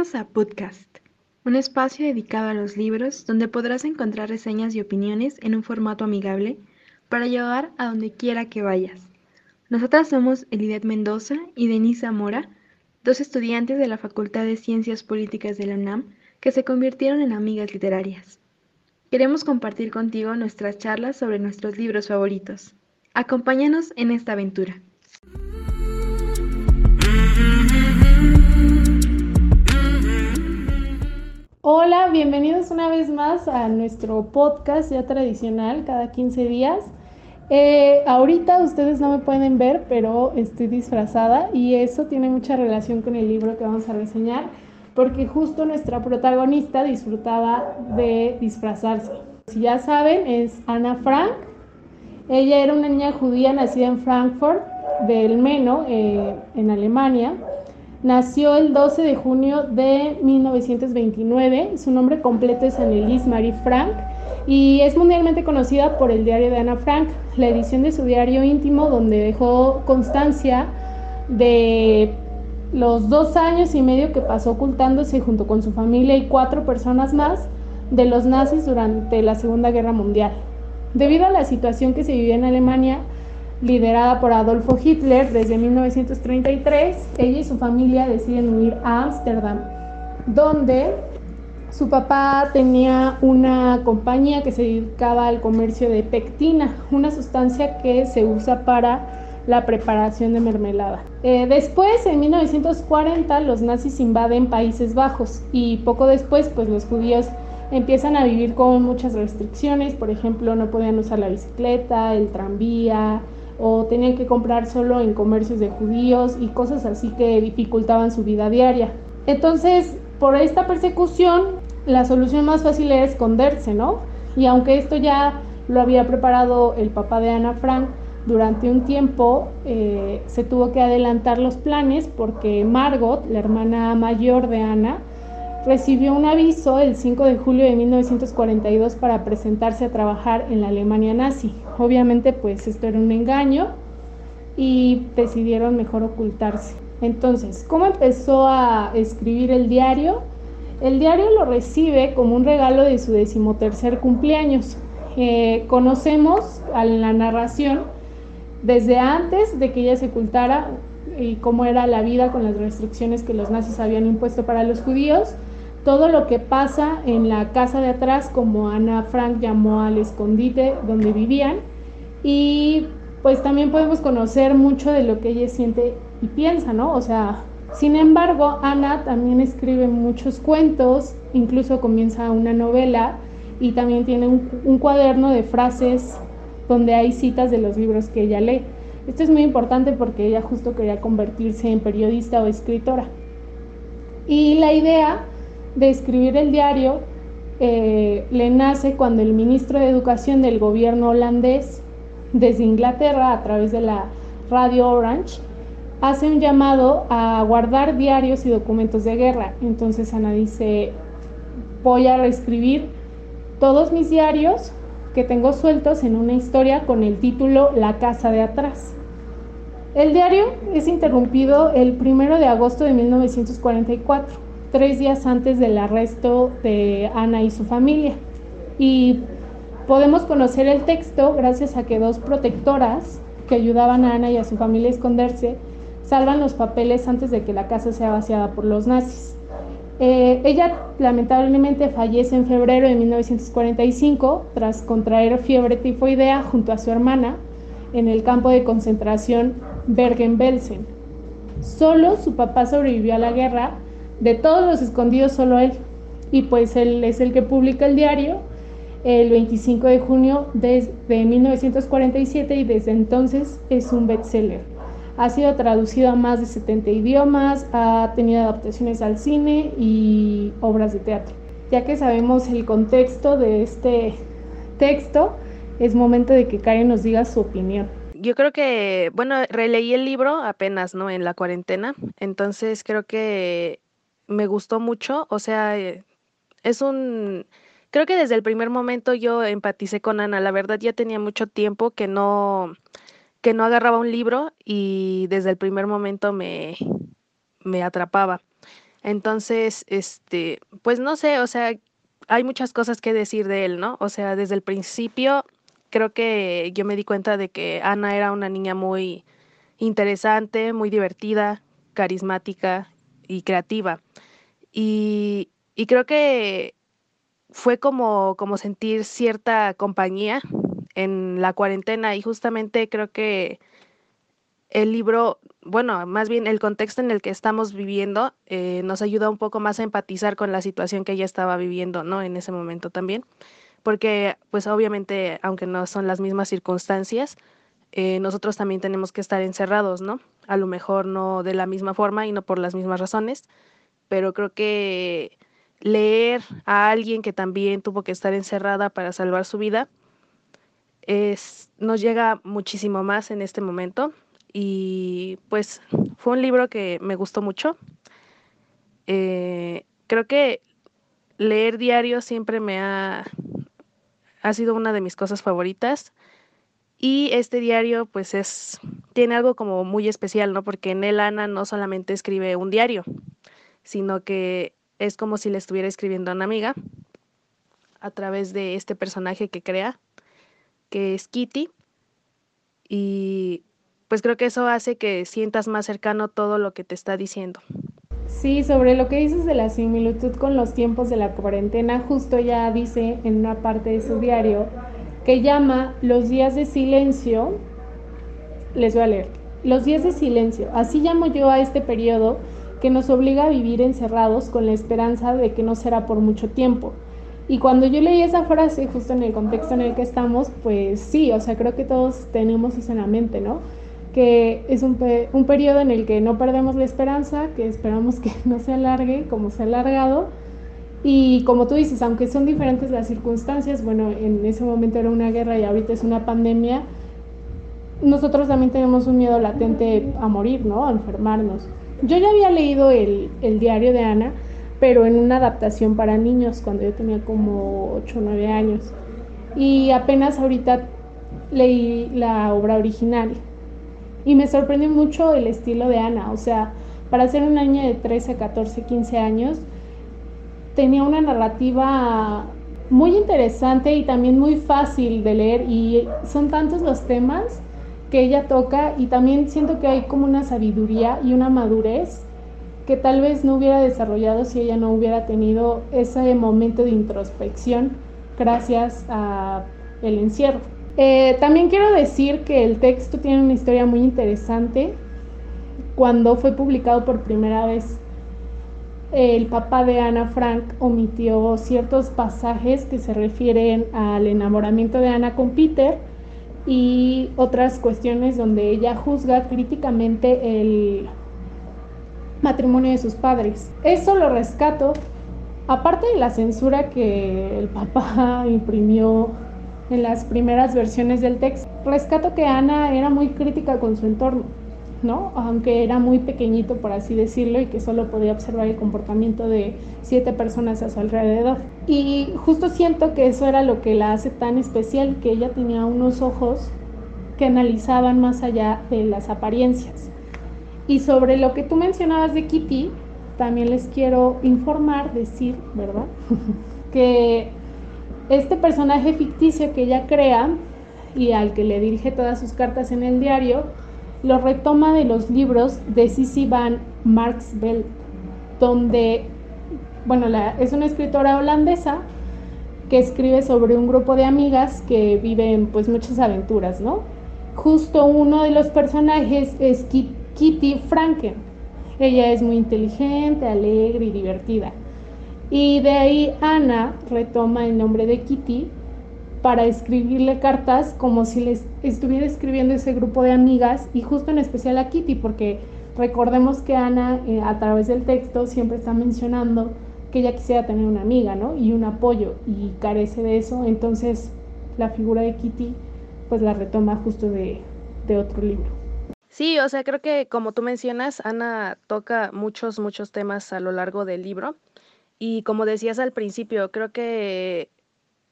Bienvenidos a Podcast, un espacio dedicado a los libros donde podrás encontrar reseñas y opiniones en un formato amigable para llevar a donde quiera que vayas. Nosotras somos Elidet Mendoza y Denise Zamora, dos estudiantes de la Facultad de Ciencias Políticas de la UNAM que se convirtieron en amigas literarias. Queremos compartir contigo nuestras charlas sobre nuestros libros favoritos. Acompáñanos en esta aventura. Hola, bienvenidos una vez más a nuestro podcast ya tradicional cada 15 días. Eh, ahorita ustedes no me pueden ver, pero estoy disfrazada y eso tiene mucha relación con el libro que vamos a reseñar, porque justo nuestra protagonista disfrutaba de disfrazarse. Si ya saben, es Ana Frank. Ella era una niña judía nacida en Frankfurt del Meno, eh, en Alemania Nació el 12 de junio de 1929. Su nombre completo es Annelise Marie Frank y es mundialmente conocida por el diario de Ana Frank, la edición de su diario íntimo donde dejó constancia de los dos años y medio que pasó ocultándose junto con su familia y cuatro personas más de los nazis durante la Segunda Guerra Mundial. Debido a la situación que se vivía en Alemania, liderada por Adolfo Hitler desde 1933, ella y su familia deciden huir a Ámsterdam, donde su papá tenía una compañía que se dedicaba al comercio de pectina, una sustancia que se usa para la preparación de mermelada. Eh, después, en 1940, los nazis invaden Países Bajos y poco después, pues los judíos empiezan a vivir con muchas restricciones, por ejemplo, no podían usar la bicicleta, el tranvía, o tenían que comprar solo en comercios de judíos y cosas así que dificultaban su vida diaria. Entonces, por esta persecución, la solución más fácil era esconderse, ¿no? Y aunque esto ya lo había preparado el papá de Ana Frank durante un tiempo, eh, se tuvo que adelantar los planes porque Margot, la hermana mayor de Ana, recibió un aviso el 5 de julio de 1942 para presentarse a trabajar en la Alemania nazi. Obviamente pues esto era un engaño y decidieron mejor ocultarse. Entonces, ¿cómo empezó a escribir el diario? El diario lo recibe como un regalo de su decimotercer cumpleaños. Eh, conocemos a la narración desde antes de que ella se ocultara y cómo era la vida con las restricciones que los nazis habían impuesto para los judíos todo lo que pasa en la casa de atrás, como Ana Frank llamó al escondite donde vivían, y pues también podemos conocer mucho de lo que ella siente y piensa, ¿no? O sea, sin embargo, Ana también escribe muchos cuentos, incluso comienza una novela y también tiene un, cuaderno de frases donde hay citas de los libros que ella lee. Esto es muy importante porque ella justo quería convertirse en periodista o escritora. Y la idea de escribir el diario eh, le nace cuando el ministro de Educación del gobierno holandés, desde Inglaterra, a través de la radio Orange, hace un llamado a guardar diarios y documentos de guerra. Entonces Ana dice, voy a reescribir todos mis diarios que tengo sueltos en una historia con el título La casa de atrás. El diario es interrumpido el 1 de agosto de 1944 tres días antes del arresto de Ana y su familia. Y podemos conocer el texto gracias a que dos protectoras que ayudaban a Ana y a su familia a esconderse salvan los papeles antes de que la casa sea vaciada por los nazis. Eh, ella lamentablemente fallece en febrero de 1945 tras contraer fiebre tifoidea junto a su hermana en el campo de concentración Bergen-Belsen. Solo su papá sobrevivió a la guerra de todos los escondidos solo él. Y pues él es el que publica el diario el 25 de junio de, 1947 y desde entonces es un bestseller. Ha sido traducido a más de 70 idiomas, ha tenido adaptaciones al cine y obras de teatro. Ya que sabemos el contexto de este texto, es momento de que Karen nos diga su opinión. Yo creo que, bueno, releí el libro apenas, ¿no? En la cuarentena, entonces creo que me gustó mucho, o sea, eh, es un, creo que desde el primer momento yo empaticé con Ana, la verdad ya tenía mucho tiempo que no, que no agarraba un libro y desde el primer momento me, me atrapaba. Entonces, este, pues no sé, o sea, hay muchas cosas que decir de él, ¿no? O sea, desde el principio creo que yo me di cuenta de que Ana era una niña muy interesante, muy divertida, carismática y creativa. Y, y creo que fue como, como sentir cierta compañía en la cuarentena y justamente creo que el libro, bueno, más bien el contexto en el que estamos viviendo eh, nos ayuda un poco más a empatizar con la situación que ella estaba viviendo, ¿no? En ese momento también, porque pues obviamente, aunque no son las mismas circunstancias, eh, nosotros también tenemos que estar encerrados, ¿no? A lo mejor no de la misma forma y no por las mismas razones, pero creo que leer a alguien que también tuvo que estar encerrada para salvar su vida es, nos llega muchísimo más en este momento y pues fue un libro que me gustó mucho. Eh, creo que leer diario siempre me ha, ha sido una de mis cosas favoritas y este diario pues es, tiene algo como muy especial, ¿no? Porque en él Ana no solamente escribe un diario, sino que es como si le estuviera escribiendo a una amiga a través de este personaje que crea, que es Kitty. Y pues creo que eso hace que sientas más cercano todo lo que te está diciendo. Sí, sobre lo que dices de la similitud con los tiempos de la cuarentena, justo ya dice en una parte de su diario que llama los días de silencio, les voy a leer, los días de silencio, así llamo yo a este periodo que nos obliga a vivir encerrados con la esperanza de que no será por mucho tiempo. Y cuando yo leí esa frase, justo en el contexto en el que estamos, pues sí, o sea, creo que todos tenemos eso en la mente, ¿no? Que es un, un periodo en el que no perdemos la esperanza, que esperamos que no se alargue como se ha alargado. Y como tú dices, aunque son diferentes las circunstancias, bueno, en ese momento era una guerra y ahorita es una pandemia, nosotros también tenemos un miedo latente a morir, ¿no? A enfermarnos. Yo ya había leído el, diario de Ana, pero en una adaptación para niños cuando yo tenía como 8 o 9 años. Y apenas ahorita leí la obra original. Y me sorprendió mucho el estilo de Ana. O sea, para ser una niña de 13, 14, 15 años, tenía una narrativa muy interesante y también muy fácil de leer. Y son tantos los temas que ella toca y también siento que hay como una sabiduría y una madurez que tal vez no hubiera desarrollado si ella no hubiera tenido ese momento de introspección gracias a el encierro. Eh, también quiero decir que el texto tiene una historia muy interesante. Cuando fue publicado por primera vez, el papá de Ana Frank omitió ciertos pasajes que se refieren al enamoramiento de Ana con Peter y otras cuestiones donde ella juzga críticamente el matrimonio de sus padres. Eso lo rescato, aparte de la censura que el papá imprimió en las primeras versiones del texto, rescato que Ana era muy crítica con su entorno ¿no? Aunque era muy pequeñito, por así decirlo, y que solo podía observar el comportamiento de siete personas a su alrededor. Y justo siento que eso era lo que la hace tan especial, que ella tenía unos ojos que analizaban más allá de las apariencias. Y sobre lo que tú mencionabas de Kitty, también les quiero informar, decir, ¿verdad? que este personaje ficticio que ella crea y al que le dirige todas sus cartas en el diario, lo retoma de los libros de Sissy van Marksveld, donde, bueno, es una escritora holandesa que escribe sobre un grupo de amigas que viven pues muchas aventuras, ¿no? Justo uno de los personajes es Kitty Franken. Ella es muy inteligente, alegre y divertida. Y de ahí Ana retoma el nombre de Kitty para escribirle cartas como si les estuviera escribiendo ese grupo de amigas y justo en especial a Kitty, porque recordemos que Ana eh, a través del texto siempre está mencionando que ella quisiera tener una amiga, ¿no? Y un apoyo y carece de eso, entonces la figura de Kitty pues la retoma justo de, de otro libro. Sí, o sea, creo que como tú mencionas, Ana toca muchos, muchos temas a lo largo del libro. Y como decías al principio, creo que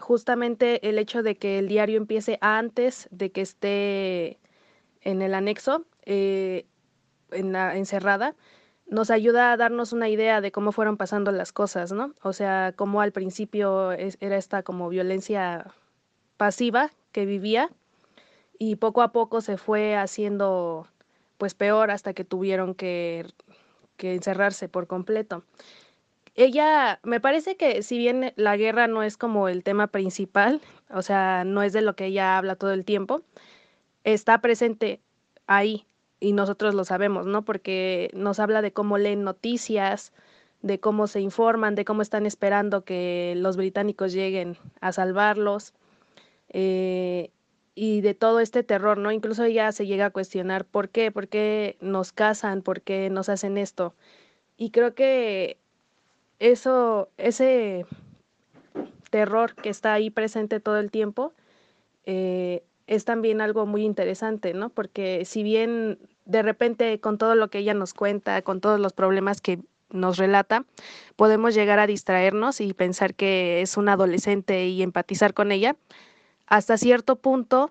justamente el hecho de que el diario empiece antes de que esté en el anexo, eh, en la encerrada, nos ayuda a darnos una idea de cómo fueron pasando las cosas, ¿no? O sea, cómo al principio era esta como violencia pasiva que vivía y poco a poco se fue haciendo pues peor hasta que tuvieron que, que encerrarse por completo. Ella, me parece que si bien la guerra no es como el tema principal, o sea, no es de lo que ella habla todo el tiempo, está presente ahí y nosotros lo sabemos, ¿no? Porque nos habla de cómo leen noticias, de cómo se informan, de cómo están esperando que los británicos lleguen a salvarlos. Eh, y de todo este terror, ¿no? Incluso ella se llega a cuestionar por qué, por qué nos casan, por qué nos hacen esto. Y creo que eso, ese terror que está ahí presente todo el tiempo, eh, es también algo muy interesante, ¿no? Porque si bien de repente con todo lo que ella nos cuenta, con todos los problemas que nos relata, podemos llegar a distraernos y pensar que es una adolescente y empatizar con ella, hasta cierto punto,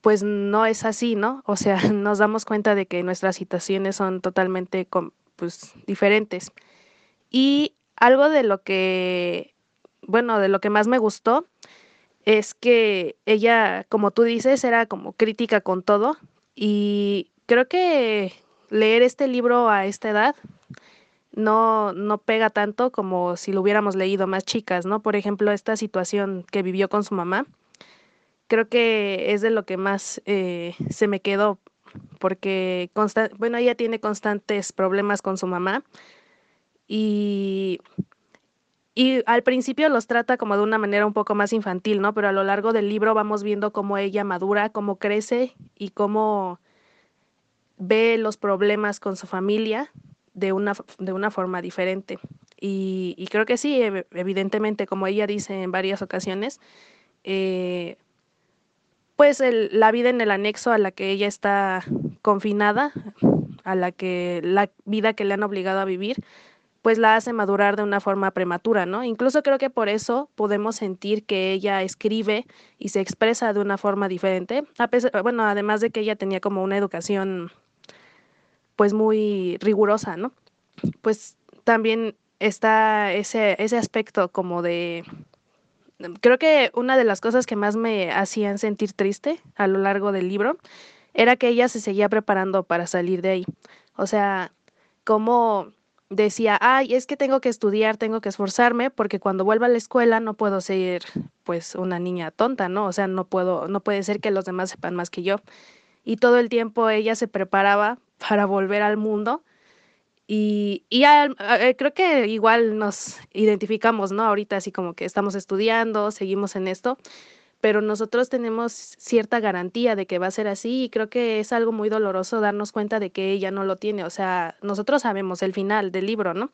pues no es así, ¿no? O sea, nos damos cuenta de que nuestras situaciones son totalmente pues, diferentes. Y algo de lo que, bueno, de lo que más me gustó es que ella, como tú dices, era como crítica con todo y creo que leer este libro a esta edad no, no pega tanto como si lo hubiéramos leído más chicas, ¿no? Por ejemplo, esta situación que vivió con su mamá creo que es de lo que más eh, se me quedó, porque, bueno, ella tiene constantes problemas con su mamá y, y al principio los trata como de una manera un poco más infantil, ¿no? Pero a lo largo del libro vamos viendo cómo ella madura, cómo crece y cómo ve los problemas con su familia de una, de una forma diferente. Y, creo que sí, evidentemente, como ella dice en varias ocasiones, eh, pues la vida en el anexo a la que ella está confinada, a la que la vida que le han obligado a vivir, pues la hace madurar de una forma prematura, ¿no? Incluso creo que por eso podemos sentir que ella escribe y se expresa de una forma diferente, pesar, bueno, además de que ella tenía como una educación pues muy rigurosa, ¿no? Pues también está ese, ese aspecto como de creo que una de las cosas que más me hacían sentir triste a lo largo del libro era que ella se seguía preparando para salir de ahí. O sea, como decía, ay, es que tengo que estudiar, tengo que esforzarme, porque cuando vuelva a la escuela no puedo ser, pues, una niña tonta, ¿no? O sea, no puedo, no puede ser que los demás sepan más que yo. Y todo el tiempo ella se preparaba para volver al mundo y, eh, creo que igual nos identificamos, ¿no? Ahorita así como que estamos estudiando, seguimos en esto, pero nosotros tenemos cierta garantía de que va a ser así y creo que es algo muy doloroso darnos cuenta de que ella no lo tiene. O sea, nosotros sabemos el final del libro, ¿no?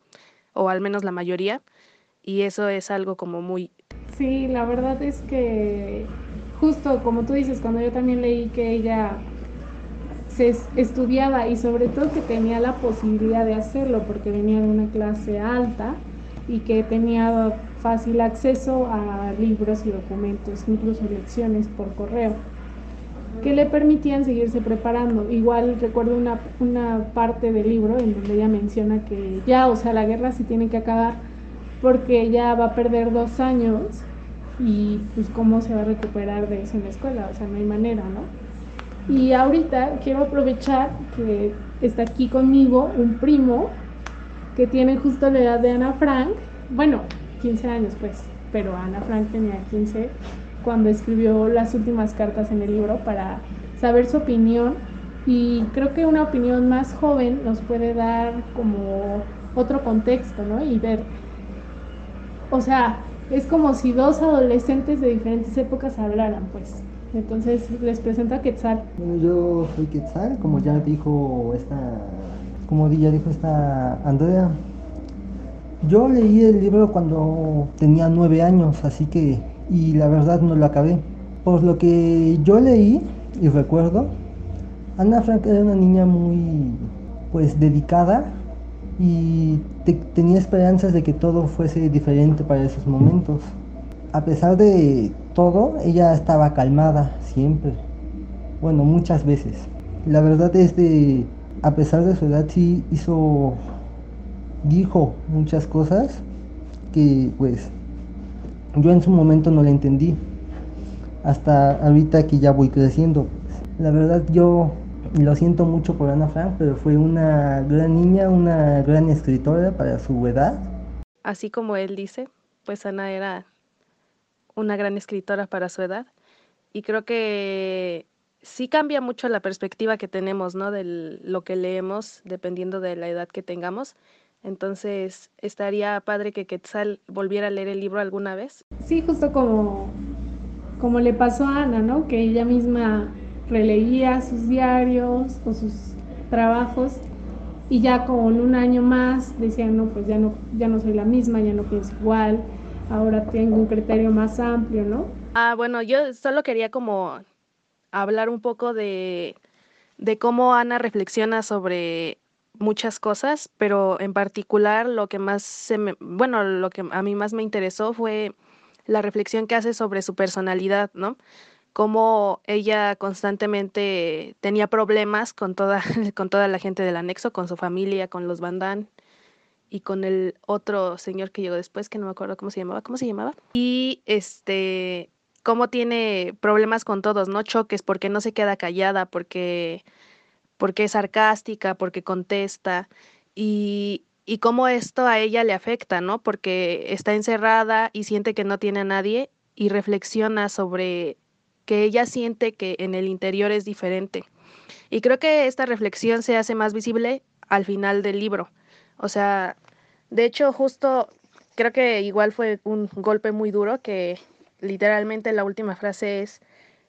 O al menos la mayoría, y eso es algo como muy... Sí, la verdad es que justo como tú dices, cuando yo también leí que ella se estudiaba y sobre todo que tenía la posibilidad de hacerlo porque venía de una clase alta y que tenía fácil acceso a libros y documentos, incluso lecciones por correo, que le permitían seguirse preparando. Igual recuerdo una, una parte del libro en donde ella menciona que ya, o sea, la guerra sí tiene que acabar porque ya va a perder dos años y pues cómo se va a recuperar de eso en la escuela, o sea, no hay manera, ¿no? Y ahorita quiero aprovechar que está aquí conmigo un primo que tiene justo la edad de Ana Frank, bueno, 15 años pues, pero Ana Frank tenía 15 cuando escribió las últimas cartas en el libro para saber su opinión y creo que una opinión más joven nos puede dar como otro contexto, ¿no? Y ver, o sea, es como si dos adolescentes de diferentes épocas hablaran, pues. Entonces les presento a Quetzal. Bueno, yo soy Quetzal, como ya dijo esta, como ya dijo esta Andrea. Yo leí el libro cuando tenía nueve años, así que, y la verdad no lo acabé. Por lo que yo leí y recuerdo, Ana Frank era una niña muy, pues, dedicada y tenía esperanzas de que todo fuese diferente para esos momentos. A pesar de todo, ella estaba calmada siempre. Bueno, muchas veces. La verdad es de, a pesar de su edad, sí hizo dijo muchas cosas que pues yo en su momento no le entendí. Hasta ahorita que ya voy creciendo. La verdad yo lo siento mucho por Ana Frank, pero fue una gran niña, una gran escritora para su edad. Así como él dice, pues Ana era una gran escritora para su edad. Y creo que sí cambia mucho la perspectiva que tenemos, ¿no? De lo que leemos, dependiendo de la edad que tengamos. Entonces, estaría padre que Quetzal volviera a leer el libro alguna vez. Sí, justo como, como le pasó a Ana, ¿no? Que ella misma releía sus diarios o sus trabajos y ya con un año más decía, no, pues ya no, ya no soy la misma, ya no pienso igual, ahora tengo un criterio más amplio, ¿no? Ah, bueno, yo solo quería como hablar un poco de, de cómo Ana reflexiona sobre muchas cosas, pero en particular lo que más se me, bueno, lo que a mí más me interesó fue la reflexión que hace sobre su personalidad, ¿no? Cómo ella constantemente tenía problemas con toda, con toda la gente del anexo, con su familia, con los bandán y con el otro señor que llegó después, que no me acuerdo cómo se llamaba, ¿cómo se llamaba? Y este, cómo tiene problemas con todos, ¿no? Choques, porque no se queda callada, porque, porque es sarcástica, porque contesta, y, y cómo esto a ella le afecta, ¿no? Porque está encerrada y siente que no tiene a nadie y reflexiona sobre que ella siente que en el interior es diferente. Y creo que esta reflexión se hace más visible al final del libro. O sea, de hecho, justo creo que igual fue un golpe muy duro que literalmente la última frase es,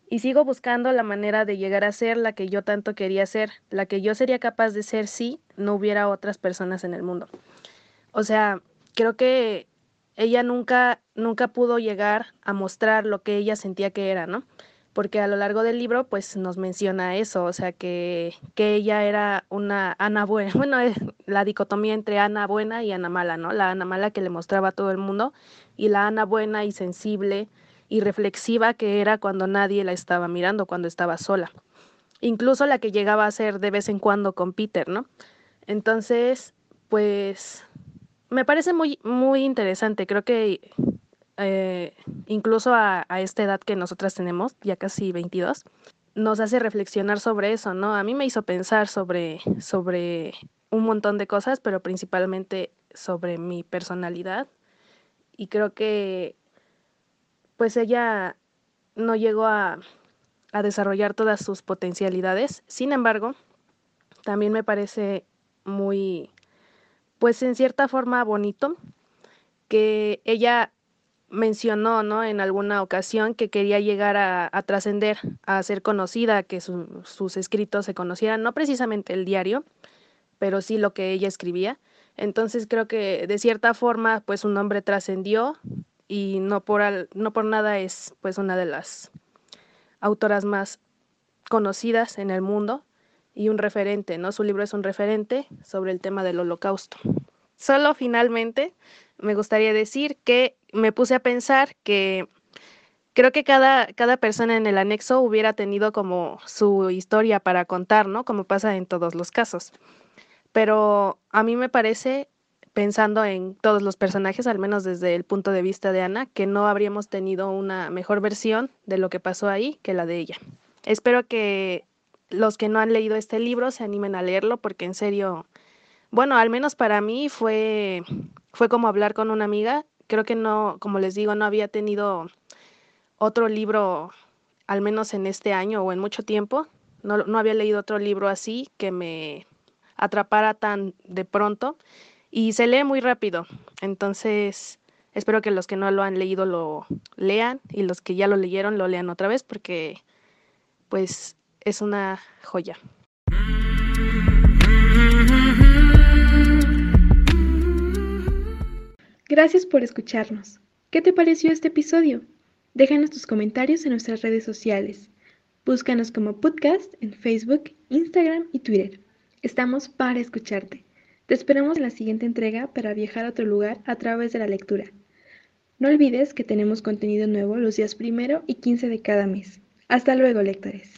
y sigo buscando la manera de llegar a ser la que yo tanto quería ser, la que yo sería capaz de ser si no hubiera otras personas en el mundo. O sea, creo que ella nunca, nunca pudo llegar a mostrar lo que ella sentía que era, ¿no? Porque a lo largo del libro, pues nos menciona eso, o sea, que, que ella era una Ana buena, bueno, la dicotomía entre Ana buena y Ana mala, ¿no? La Ana mala que le mostraba a todo el mundo y la Ana buena y sensible y reflexiva que era cuando nadie la estaba mirando, cuando estaba sola. Incluso la que llegaba a ser de vez en cuando con Peter, ¿no? Entonces, pues me parece muy, muy interesante. Creo que eh, incluso a, a, esta edad que nosotras tenemos, ya casi 22, nos hace reflexionar sobre eso, ¿no? A mí me hizo pensar sobre, sobre un montón de cosas, pero principalmente sobre mi personalidad. Y creo que pues ella no llegó a, a desarrollar todas sus potencialidades. Sin embargo, también me parece muy, pues en cierta forma bonito que ella mencionó, ¿no? En alguna ocasión que quería llegar a, trascender, a ser conocida, que su, sus escritos se conocieran, no precisamente el diario, pero sí lo que ella escribía. Entonces creo que de cierta forma, pues su nombre trascendió y no por, no por nada es pues una de las autoras más conocidas en el mundo y un referente, ¿no? Su libro es un referente sobre el tema del holocausto. Solo finalmente me gustaría decir que me puse a pensar que creo que cada, cada persona en el anexo hubiera tenido como su historia para contar, ¿no? Como pasa en todos los casos. Pero a mí me parece pensando en todos los personajes, al menos desde el punto de vista de Ana, que no habríamos tenido una mejor versión de lo que pasó ahí que la de ella. Espero que los que no han leído este libro se animen a leerlo porque en serio, bueno, al menos para mí fue fue como hablar con una amiga. Creo que no, como les digo, no había tenido otro libro al menos en este año o en mucho tiempo. No, no había leído otro libro así que me atrapara tan de pronto y se lee muy rápido. Entonces, espero que los que no lo han leído lo lean y los que ya lo leyeron lo lean otra vez porque pues es una joya. Gracias por escucharnos. ¿Qué te pareció este episodio? Déjanos tus comentarios en nuestras redes sociales. Búscanos como podcast en Facebook, Instagram y Twitter. Estamos para escucharte. Te esperamos en la siguiente entrega para viajar a otro lugar a través de la lectura. No olvides que tenemos contenido nuevo los días primero y 15 de cada mes. Hasta luego, lectores.